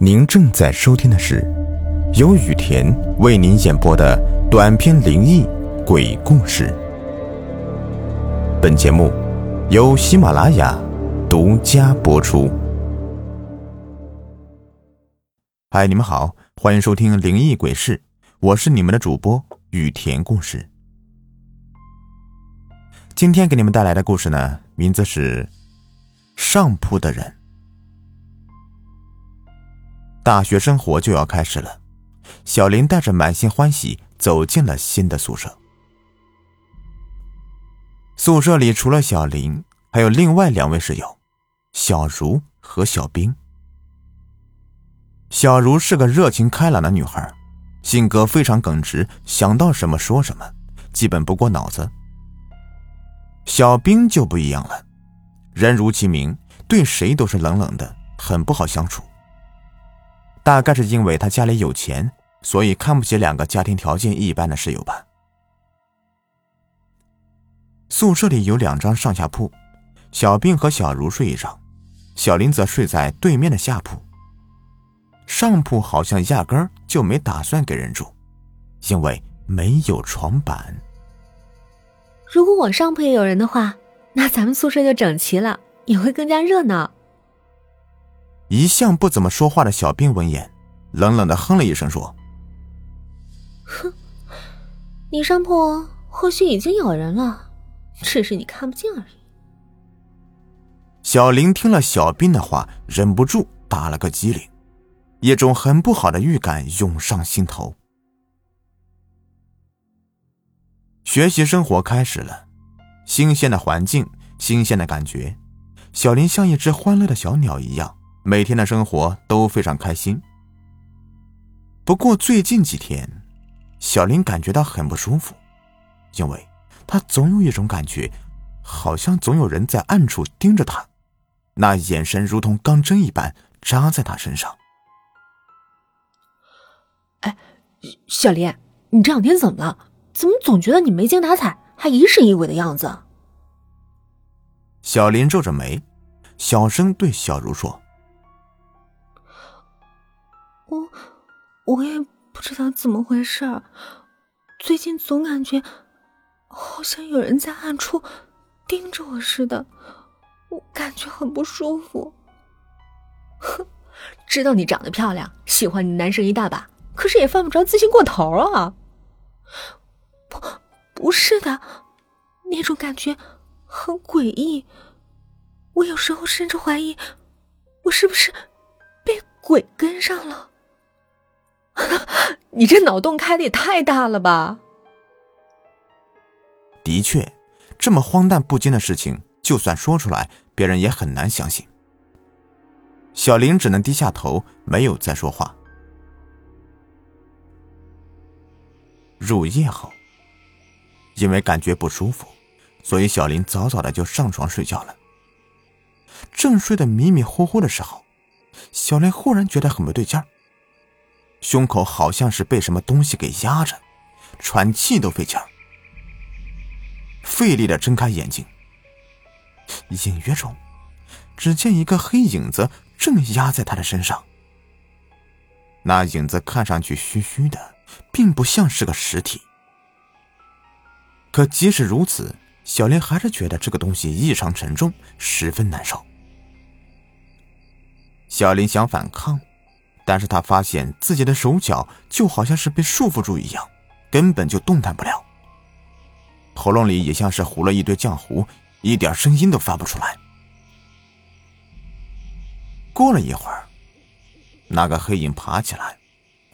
您正在收听的是由雨田为您演播的短篇灵异鬼故事。本节目由喜马拉雅独家播出。嗨，你们好，欢迎收听灵异鬼事，我是你们的主播雨田故事。今天给你们带来的故事呢，名字是《上铺的人》。大学生活就要开始了，小林带着满心欢喜走进了新的宿舍。宿舍里除了小林，还有另外两位室友，小茹和小冰。小茹是个热情开朗的女孩，性格非常耿直，想到什么说什么，基本不过脑子。小冰就不一样了，人如其名，对谁都是冷冷的，很不好相处。大概是因为他家里有钱，所以看不起两个家庭条件一般的室友吧。宿舍里有两张上下铺，小兵和小茹睡一张，小林则睡在对面的下铺。上铺好像压根儿就没打算给人住，因为没有床板。如果我上铺也有人的话，那咱们宿舍就整齐了，也会更加热闹。一向不怎么说话的小兵闻言，冷冷的哼了一声，说：“哼，你上铺或许已经有人了，只是你看不见而已。”小林听了小兵的话，忍不住打了个激灵，一种很不好的预感涌上心头。学习生活开始了，新鲜的环境，新鲜的感觉，小林像一只欢乐的小鸟一样。每天的生活都非常开心。不过最近几天，小林感觉到很不舒服，因为他总有一种感觉，好像总有人在暗处盯着他，那眼神如同钢针一般扎在他身上。哎，小林，你这两天怎么了？怎么总觉得你没精打采，还疑神疑鬼的样子？小林皱着眉，小声对小茹说。我我也不知道怎么回事，最近总感觉好像有人在暗处盯着我似的，我感觉很不舒服。哼，知道你长得漂亮，喜欢你男生一大把，可是也犯不着自信过头啊。不，不是的，那种感觉很诡异，我有时候甚至怀疑，我是不是被鬼跟上了。你这脑洞开的也太大了吧！的确，这么荒诞不经的事情，就算说出来，别人也很难相信。小林只能低下头，没有再说话。入夜后，因为感觉不舒服，所以小林早早的就上床睡觉了。正睡得迷迷糊糊的时候，小林忽然觉得很不对劲儿。胸口好像是被什么东西给压着，喘气都费劲儿，费力的睁开眼睛，隐约中，只见一个黑影子正压在他的身上。那影子看上去虚虚的，并不像是个实体。可即使如此，小林还是觉得这个东西异常沉重，十分难受。小林想反抗。但是他发现自己的手脚就好像是被束缚住一样，根本就动弹不了。喉咙里也像是糊了一堆浆糊，一点声音都发不出来。过了一会儿，那个黑影爬起来，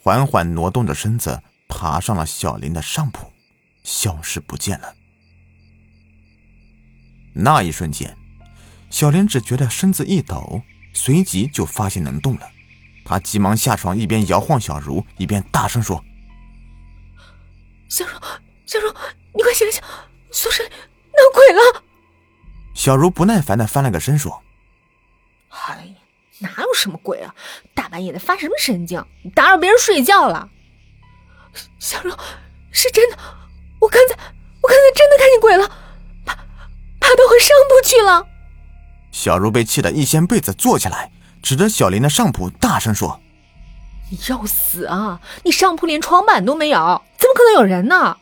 缓缓挪动着身子，爬上了小林的上铺，消失不见了。那一瞬间，小林只觉得身子一抖，随即就发现能动了。他急忙下床，一边摇晃小茹，一边大声说：“小茹，小茹，你快醒醒，宿舍里闹鬼了！”小茹不耐烦的翻了个身，说：“哎呀，哪有什么鬼啊？大半夜的发什么神经？你打扰别人睡觉了。”小茹，是真的，我刚才，我刚才真的看见鬼了，爬，爬到我上铺去了。小茹被气得一掀被子坐起来。指着小林的上铺，大声说：“你要死啊！你上铺连床板都没有，怎么可能有人呢？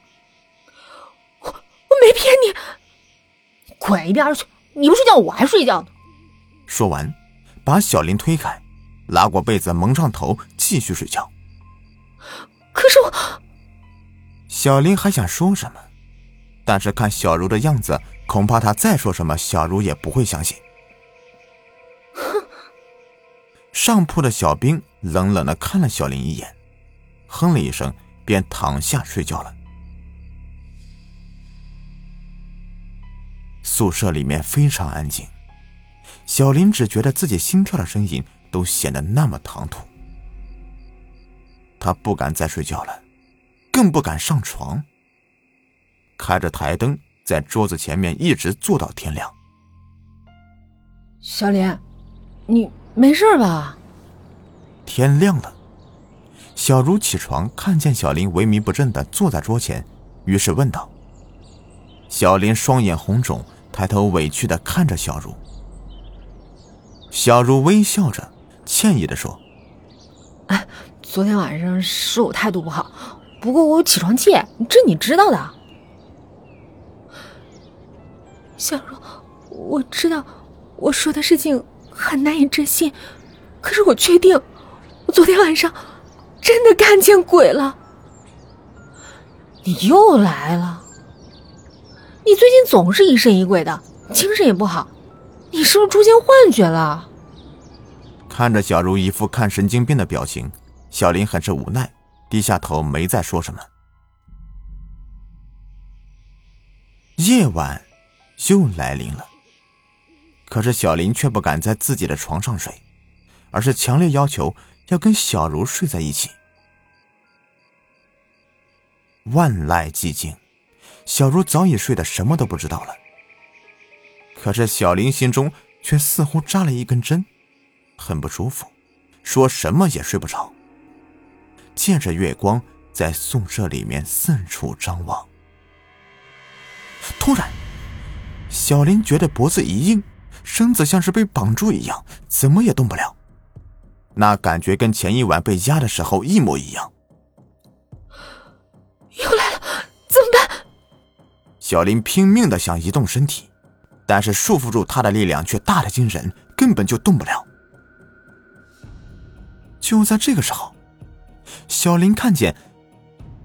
我我没骗你，滚一边去！你不睡觉，我还睡觉呢。说完，把小林推开，拉过被子蒙上头，继续睡觉。可是我，小林还想说什么，但是看小茹的样子，恐怕他再说什么，小茹也不会相信。上铺的小兵冷冷的看了小林一眼，哼了一声，便躺下睡觉了。宿舍里面非常安静，小林只觉得自己心跳的声音都显得那么唐突。他不敢再睡觉了，更不敢上床。开着台灯，在桌子前面一直坐到天亮。小林，你没事吧？天亮了，小茹起床，看见小林萎靡不振的坐在桌前，于是问道：“小林双眼红肿，抬头委屈的看着小茹。小茹微笑着，歉意的说：“哎。”昨天晚上是我态度不好，不过我有起床气，这你知道的。小茹，我知道我说的事情很难以置信，可是我确定，我昨天晚上真的看见鬼了。你又来了，你最近总是疑神疑鬼的，精神也不好，你是不是出现幻觉了？看着小茹一副看神经病的表情。小林很是无奈，低下头，没再说什么。夜晚又来临了，可是小林却不敢在自己的床上睡，而是强烈要求要跟小茹睡在一起。万籁寂静，小茹早已睡得什么都不知道了。可是小林心中却似乎扎了一根针，很不舒服，说什么也睡不着。借着月光，在宿舍里面四处张望。突然，小林觉得脖子一硬，身子像是被绑住一样，怎么也动不了。那感觉跟前一晚被压的时候一模一样。又来了，怎么办？小林拼命的想移动身体，但是束缚住他的力量却大的惊人，根本就动不了。就在这个时候。小林看见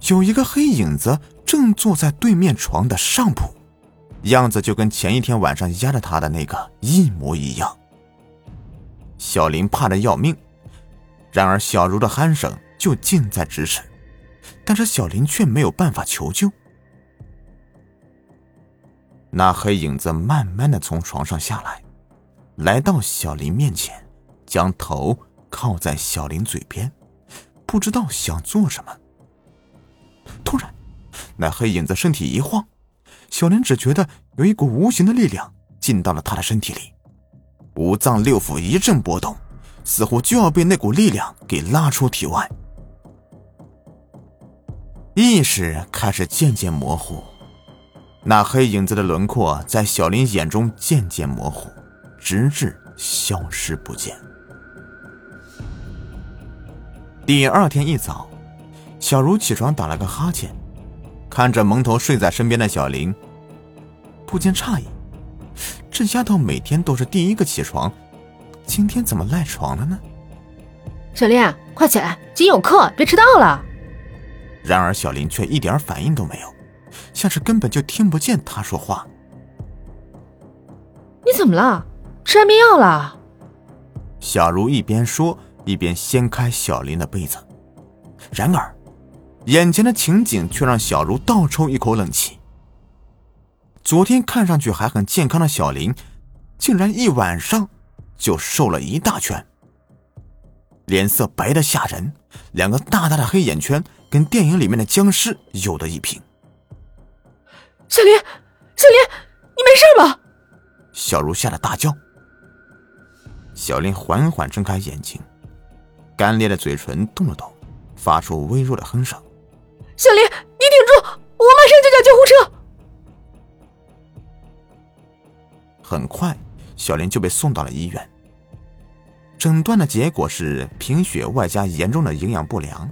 有一个黑影子正坐在对面床的上铺，样子就跟前一天晚上压着他的那个一模一样。小林怕的要命，然而小茹的鼾声就近在咫尺，但是小林却没有办法求救。那黑影子慢慢的从床上下来，来到小林面前，将头靠在小林嘴边。不知道想做什么。突然，那黑影子身体一晃，小林只觉得有一股无形的力量进到了他的身体里，五脏六腑一阵波动，似乎就要被那股力量给拉出体外。意识开始渐渐模糊，那黑影子的轮廓在小林眼中渐渐模糊，直至消失不见。第二天一早，小茹起床打了个哈欠，看着蒙头睡在身边的小林，不禁诧异：这丫头每天都是第一个起床，今天怎么赖床了呢？小林，快起来，今天有课，别迟到了。然而小林却一点反应都没有，像是根本就听不见他说话。你怎么了？吃安眠药了？小茹一边说。一边掀开小林的被子，然而，眼前的情景却让小茹倒抽一口冷气。昨天看上去还很健康的小林，竟然一晚上就瘦了一大圈，脸色白的吓人，两个大大的黑眼圈跟电影里面的僵尸有的一拼。小林，小林，你没事吧？小茹吓得大叫。小林缓缓睁开眼睛。干裂的嘴唇动了动，发出微弱的哼声。小林，你顶住，我马上就叫救护车。很快，小林就被送到了医院。诊断的结果是贫血外加严重的营养不良。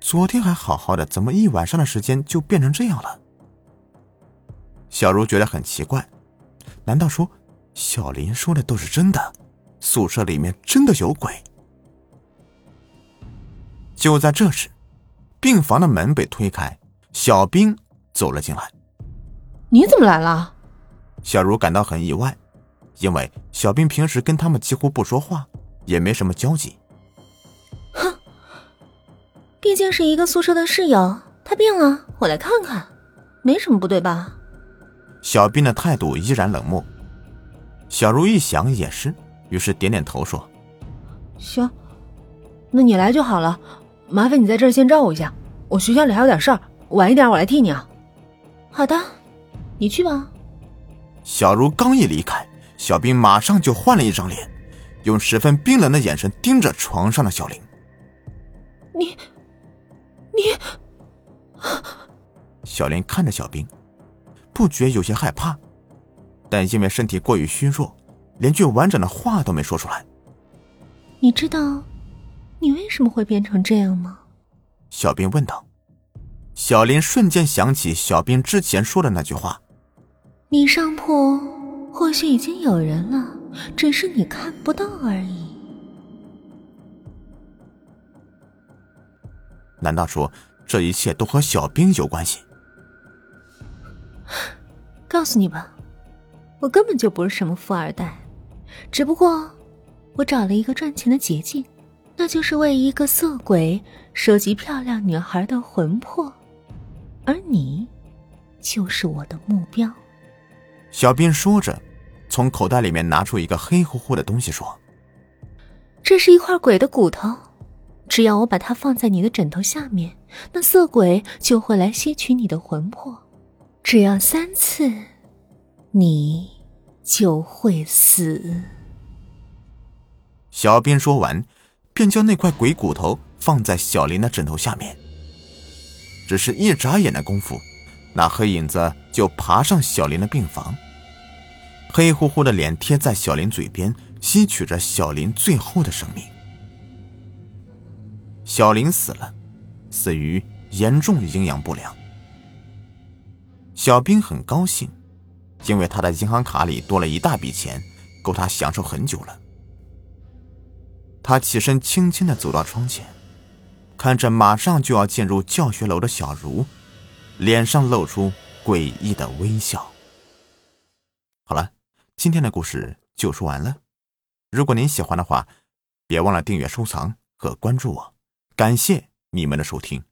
昨天还好好的，怎么一晚上的时间就变成这样了？小茹觉得很奇怪，难道说小林说的都是真的？宿舍里面真的有鬼？就在这时，病房的门被推开，小兵走了进来。你怎么来了？小茹感到很意外，因为小兵平时跟他们几乎不说话，也没什么交集。哼，毕竟是一个宿舍的室友，他病了，我来看看，没什么不对吧？小兵的态度依然冷漠。小茹一想也是，于是点点头说：“行，那你来就好了。麻烦你在这儿先照顾一下，我学校里还有点事儿，晚一点我来替你啊。”好的，你去吧。小茹刚一离开，小兵马上就换了一张脸，用十分冰冷的眼神盯着床上的小林。你，你……小林看着小兵，不觉有些害怕，但因为身体过于虚弱，连句完整的话都没说出来。你知道，你为什么会变成这样吗？小兵问道。小林瞬间想起小兵之前说的那句话。你上铺或许已经有人了，只是你看不到而已。难道说这一切都和小兵有关系？告诉你吧，我根本就不是什么富二代，只不过我找了一个赚钱的捷径，那就是为一个色鬼收集漂亮女孩的魂魄，而你就是我的目标。小兵说着，从口袋里面拿出一个黑乎乎的东西，说：“这是一块鬼的骨头，只要我把它放在你的枕头下面，那色鬼就会来吸取你的魂魄。只要三次，你就会死。”小兵说完，便将那块鬼骨头放在小林的枕头下面。只是一眨眼的功夫。那黑影子就爬上小林的病房，黑乎乎的脸贴在小林嘴边，吸取着小林最后的生命。小林死了，死于严重营养不良。小兵很高兴，因为他的银行卡里多了一大笔钱，够他享受很久了。他起身，轻轻的走到窗前，看着马上就要进入教学楼的小茹。脸上露出诡异的微笑。好了，今天的故事就说完了。如果您喜欢的话，别忘了订阅、收藏和关注我。感谢你们的收听。